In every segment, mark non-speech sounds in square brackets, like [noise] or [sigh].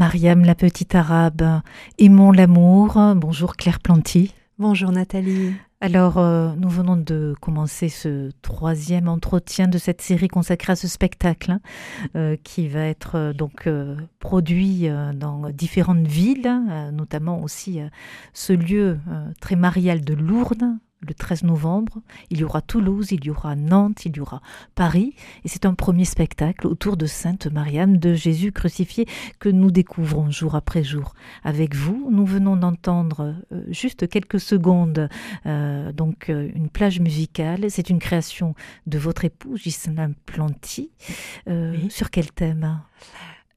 Mariam, la petite arabe, aimons l'amour. Bonjour Claire Planty. Bonjour Nathalie. Alors, euh, nous venons de commencer ce troisième entretien de cette série consacrée à ce spectacle hein, euh, qui va être euh, donc produit dans différentes villes, notamment aussi ce lieu très marial de Lourdes, le 13 novembre. Il y aura Toulouse, il y aura Nantes, il y aura Paris. Et c'est un premier spectacle autour de Sainte Marianne, de Jésus crucifié, que nous découvrons jour après jour avec vous. Nous venons d'entendre euh, juste quelques secondes euh, donc euh, une plage musicale. C'est une création de votre époux, Ghislain Planty. Sur quel thème?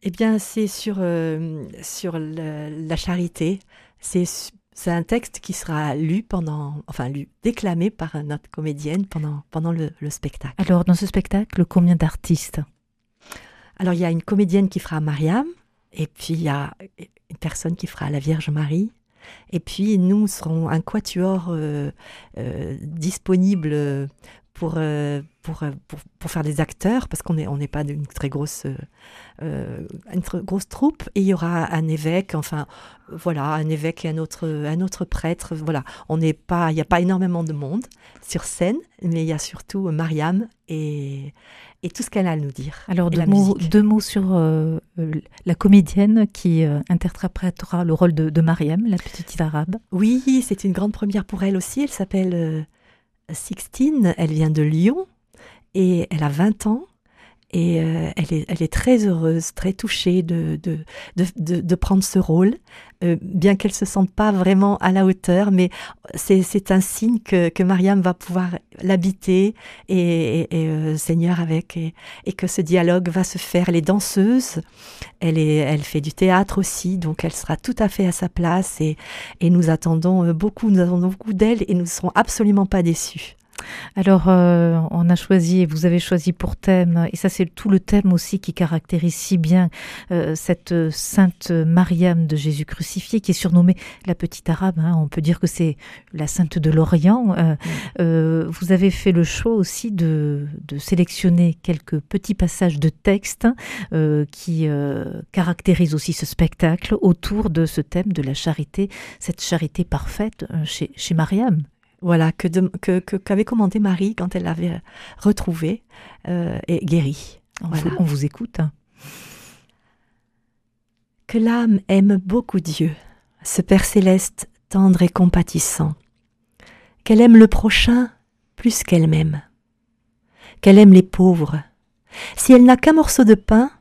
Eh bien, c'est sur, sur la charité. C'est c'est un texte qui sera lu pendant, enfin lu, déclamé par notre comédienne pendant, pendant le, spectacle. Alors, dans ce spectacle, combien d'artistes? Alors, il y a une comédienne qui fera Mariam, et puis il y a une personne qui fera la Vierge Marie, et puis nous serons un quatuor euh, euh, disponible pour, euh, pour, pour, pour, faire des acteurs, parce qu'on n'est on n'est pas d'une très grosse, euh, une très grosse troupe, et il y aura un évêque, enfin voilà, un évêque et un autre, un autre prêtre, voilà, on n'est pas, il n'y a pas énormément de monde sur scène, mais il y a surtout Mariam et, et tout ce qu'elle a à nous dire. Alors deux mots, deux mots, sur euh, la comédienne qui interprétera le rôle de, de Mariam, la petite arabe. Oui, c'est une grande première pour elle aussi, elle s'appelle... Sixtine, elle vient de Lyon et elle a 20 ans. Et euh, elle, est, elle, est, très heureuse, très touchée de, de, de, de prendre ce rôle, euh, bien qu'elle ne se sente pas vraiment à la hauteur, mais c'est un signe que, que, Mariam va pouvoir l'habiter et, et, euh, Seigneur avec, et, et, que ce dialogue va se faire. Elle est danseuse, elle, est, elle fait du théâtre aussi, donc elle sera tout à fait à sa place. Et, et nous attendons beaucoup, nous attendons beaucoup d'elle et nous ne serons absolument pas déçus. Alors, euh, on a choisi, vous avez choisi pour thème, et ça c'est tout le thème aussi qui caractérise si bien euh, cette sainte Mariam de Jésus crucifié, qui est surnommée la petite arabe. Hein. on peut dire que c'est la sainte de l'Orient. Euh, vous avez fait le choix aussi de, sélectionner quelques petits passages de texte qui caractérisent aussi ce spectacle autour de ce thème de la charité, cette charité parfaite chez, chez Mariam. Voilà, que, qu'avait commandé Marie quand elle l'avait retrouvé euh, et guéri. On, vous, écoute. Que l'âme aime beaucoup Dieu, ce Père céleste tendre et compatissant. Qu'elle aime le prochain plus qu'elle-même. Qu'elle aime les pauvres. Si elle n'a qu'un morceau de pain,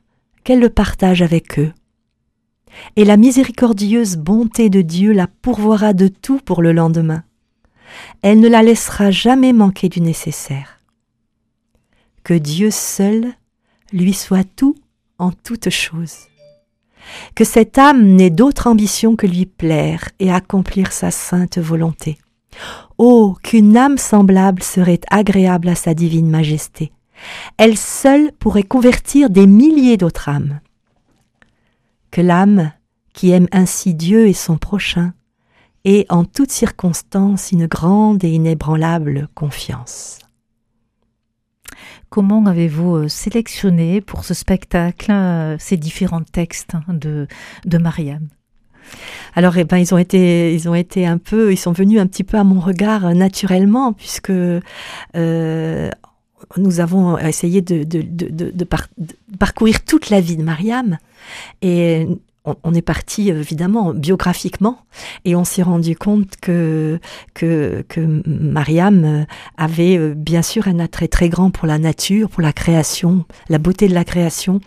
qu'elle le partage avec eux. Et la miséricordieuse bonté de Dieu la pourvoira de tout pour le lendemain elle ne la laissera jamais manquer du nécessaire. Que Dieu seul lui soit tout en toutes choses. Que cette âme n'ait d'autre ambition que lui plaire et accomplir sa sainte volonté. Oh, qu'une âme semblable serait agréable à sa divine majesté. Elle seule pourrait convertir des milliers d'autres âmes. Que l'âme, qui aime ainsi Dieu et son prochain, et en toutes circonstances une grande et inébranlable confiance. Comment avez-vous euh, sélectionné pour ce spectacle euh, ces différents textes de, de Mariam? Alors, eh ben, ils ont été, ils ont été un peu, ils sont venus un petit peu à mon regard euh, naturellement, puisque nous avons essayé de, de, de, de, parcourir toute la vie de Mariam et on, est parti évidemment biographiquement et on s'est rendu compte que, que, que Mariam avait bien sûr un attrait très grand pour la nature, pour la création, la beauté de la création,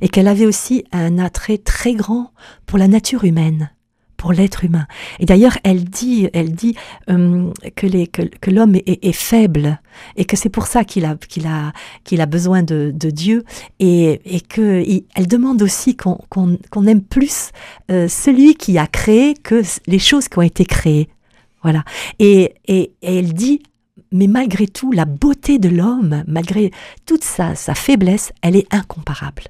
et qu'elle avait aussi un attrait très grand pour la nature humaine pour l'être humain. Et d'ailleurs, elle dit, elle dit euh, que, l'homme est, faible et que c'est pour ça qu'il a, qu'il a, qu'il a besoin de, Dieu et, et elle demande aussi qu'on aime plus euh, celui qui a créé que les choses qui ont été créées. Voilà. Et, et, et elle dit mais malgré tout, la beauté de l'homme, malgré toute sa, sa faiblesse, elle est incomparable.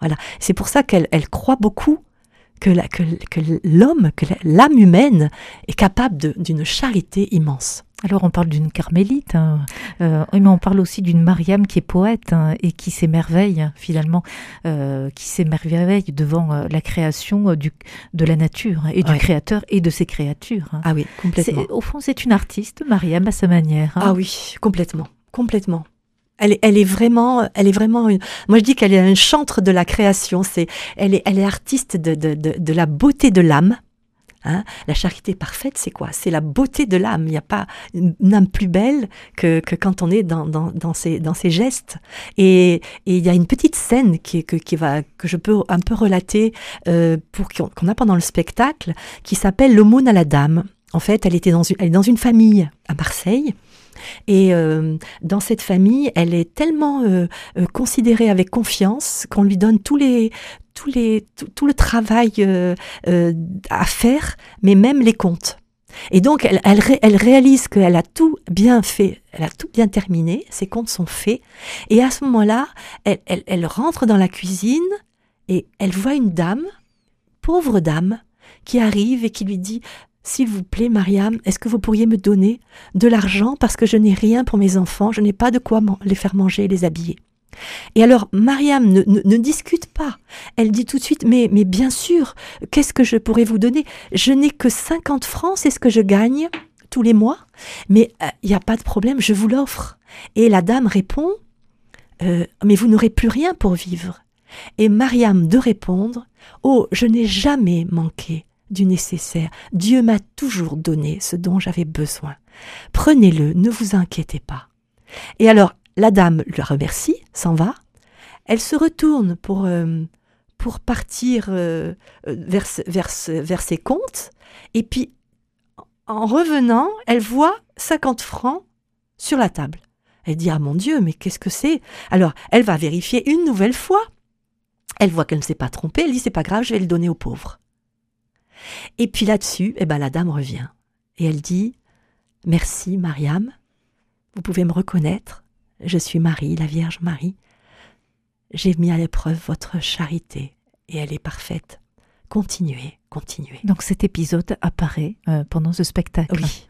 Voilà. C'est pour ça qu'elle elle croit beaucoup que, l'homme, que l'âme humaine est capable d'une charité immense. Alors on parle d'une carmélite, hein. euh, mais on parle aussi d'une Mariam qui est poète hein, et qui s'émerveille finalement, euh, qui s'émerveille devant euh, la création du, de la nature et du créateur et de ses créatures. Hein. Ah oui, complètement. Au fond, c'est une artiste, Mariam, à sa manière. Ah oui, complètement, complètement. Elle, est vraiment, elle est vraiment. Une... Moi, je dis qu'elle est un chantre de la création. C'est, elle est, elle est artiste de, de, de, de la beauté de l'âme. Hein la charité parfaite, c'est quoi? C'est la beauté de l'âme. Il n'y a pas une âme plus belle que, que quand on est dans, dans, dans, ces, dans ces gestes. Et, et il y a une petite scène qui, que, qui va, que je peux un peu relater euh, pour qu'on a pendant le spectacle, qui s'appelle l'aumône à la dame. En fait, elle était dans une, elle est dans une famille à Marseille. Et euh, dans cette famille, elle est tellement euh, euh, considérée avec confiance qu'on lui donne tout, le travail à faire, mais même les comptes. Et donc, elle, réalise qu'elle a tout bien fait, elle a tout bien terminé, ses comptes sont faits. Et à ce moment-là, elle rentre dans la cuisine et elle voit une dame, pauvre dame, qui arrive et qui lui dit s'il vous plaît, Mariam, est-ce que vous pourriez me donner de l'argent parce que je n'ai rien pour mes enfants, je n'ai pas de quoi les faire manger et les habiller? Et alors, Mariam ne, discute pas. Elle dit tout de suite, mais, mais bien sûr, qu'est-ce que je pourrais vous donner? Je n'ai que 50 francs, c'est ce que je gagne tous les mois, mais il euh, n'y a pas de problème, je vous l'offre. Et la dame répond, euh, mais vous n'aurez plus rien pour vivre. Et Mariam de répondre, oh, je n'ai jamais manqué du nécessaire. Dieu m'a toujours donné ce dont j'avais besoin. Prenez-le, ne vous inquiétez pas. Et alors, la dame le remercie, s'en va. Elle se retourne pour, euh, pour partir euh, vers, vers, vers ses comptes. Et puis, en revenant, elle voit 50 francs sur la table. Elle dit Ah mon Dieu, mais qu'est-ce que c'est? Alors, elle va vérifier une nouvelle fois. Elle voit qu'elle ne s'est pas trompée. Elle dit C'est pas grave, je vais le donner aux pauvres. Et puis là-dessus, eh ben, la dame revient. Et elle dit Merci, Mariam. Vous pouvez me reconnaître. Je suis Marie, la Vierge Marie. J'ai mis à l'épreuve votre charité et elle est parfaite. Continuez, continuez. Donc cet épisode apparaît euh, pendant ce spectacle. Oui.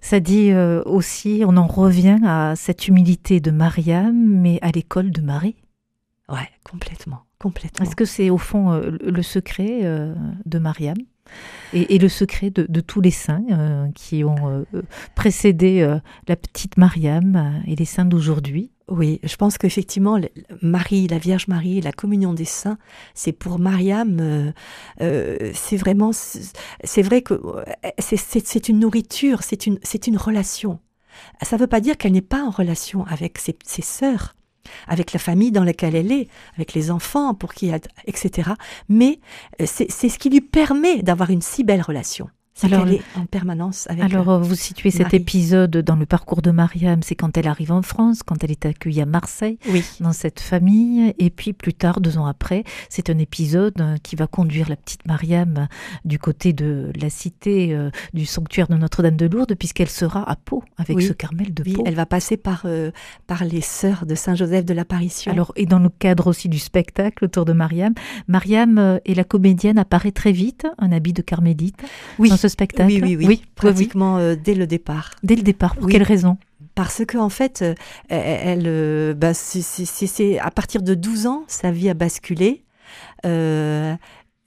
Ça dit euh, aussi, on en revient à cette humilité de Mariam, mais à l'école de Marie. Ouais, complètement. Complètement. Est-ce que c'est au fond euh, le secret euh, de Mariam et, le secret de, tous les saints euh, qui ont précédé la petite Mariam et les saints d'aujourd'hui? Oui, je pense qu'effectivement, Marie, la Vierge Marie, la communion des saints, c'est pour Mariam, c'est vraiment, c'est vrai que c'est une nourriture, c'est une, une relation. Ça ne veut pas dire qu'elle n'est pas en relation avec ses, ses sœurs, avec la famille dans laquelle elle est, avec les enfants pour qui, etc. Mais euh, c'est ce qui lui permet d'avoir une si belle relation. Alors, elle est en permanence avec Alors, euh, vous situez cet épisode dans le parcours de Mariam, c'est quand elle arrive en France, quand elle est accueillie à Marseille, oui. dans cette famille, et puis plus tard, deux ans après, c'est un épisode euh, qui va conduire la petite Mariam du côté de la cité du sanctuaire de Notre-Dame de Lourdes, puisqu'elle sera à Pau avec ce Carmel de oui, Pau. Elle va passer par par les sœurs de Saint Joseph de l'Apparition. Alors, et dans le cadre aussi du spectacle autour de Mariam, Mariam et la comédienne apparaît très vite, un habit de carmélite. Oui spectacle Oui, oui, oui. pratiquement euh, dès le départ. Dès le départ, pour quelle raison? Parce que en fait, euh, elle, euh, bah, c'est à partir de 12 ans, sa vie a basculé. Euh,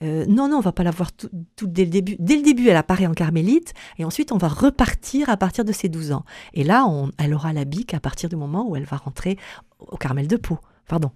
non, non, on va pas la voir tout, dès le début. Dès le début, elle apparaît en carmélite, et ensuite on va repartir à partir de ses 12 ans. Et là, on, elle aura la bique à partir du moment où elle va rentrer au Carmel de Pau. Pardon.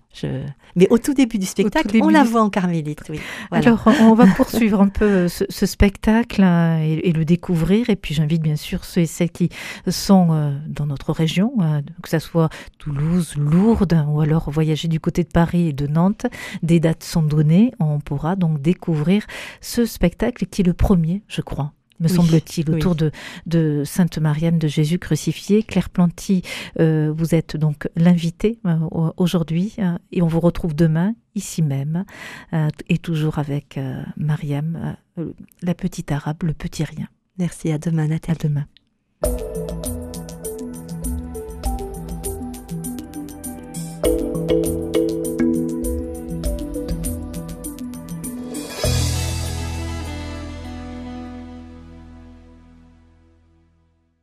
Mais au tout début du spectacle, on la voit en carmélite. Oui. [laughs] Alors, on va poursuivre un peu ce, spectacle hein, et, le découvrir. Et puis, j'invite bien sûr ceux et celles qui sont euh, dans notre région, hein, que ce soit Toulouse, Lourdes, ou alors voyager du côté de Paris et de Nantes. Des dates sont données. On pourra donc découvrir ce spectacle qui est le premier, je crois, me semble-t-il, autour de, de, Sainte Marianne de Jésus crucifié. Claire Planty, euh, vous êtes donc l'invité euh, aujourd'hui euh, et on vous retrouve demain ici même et toujours avec Mariam, la petite arabe, le petit rien. Merci, à demain Nathalie. À demain.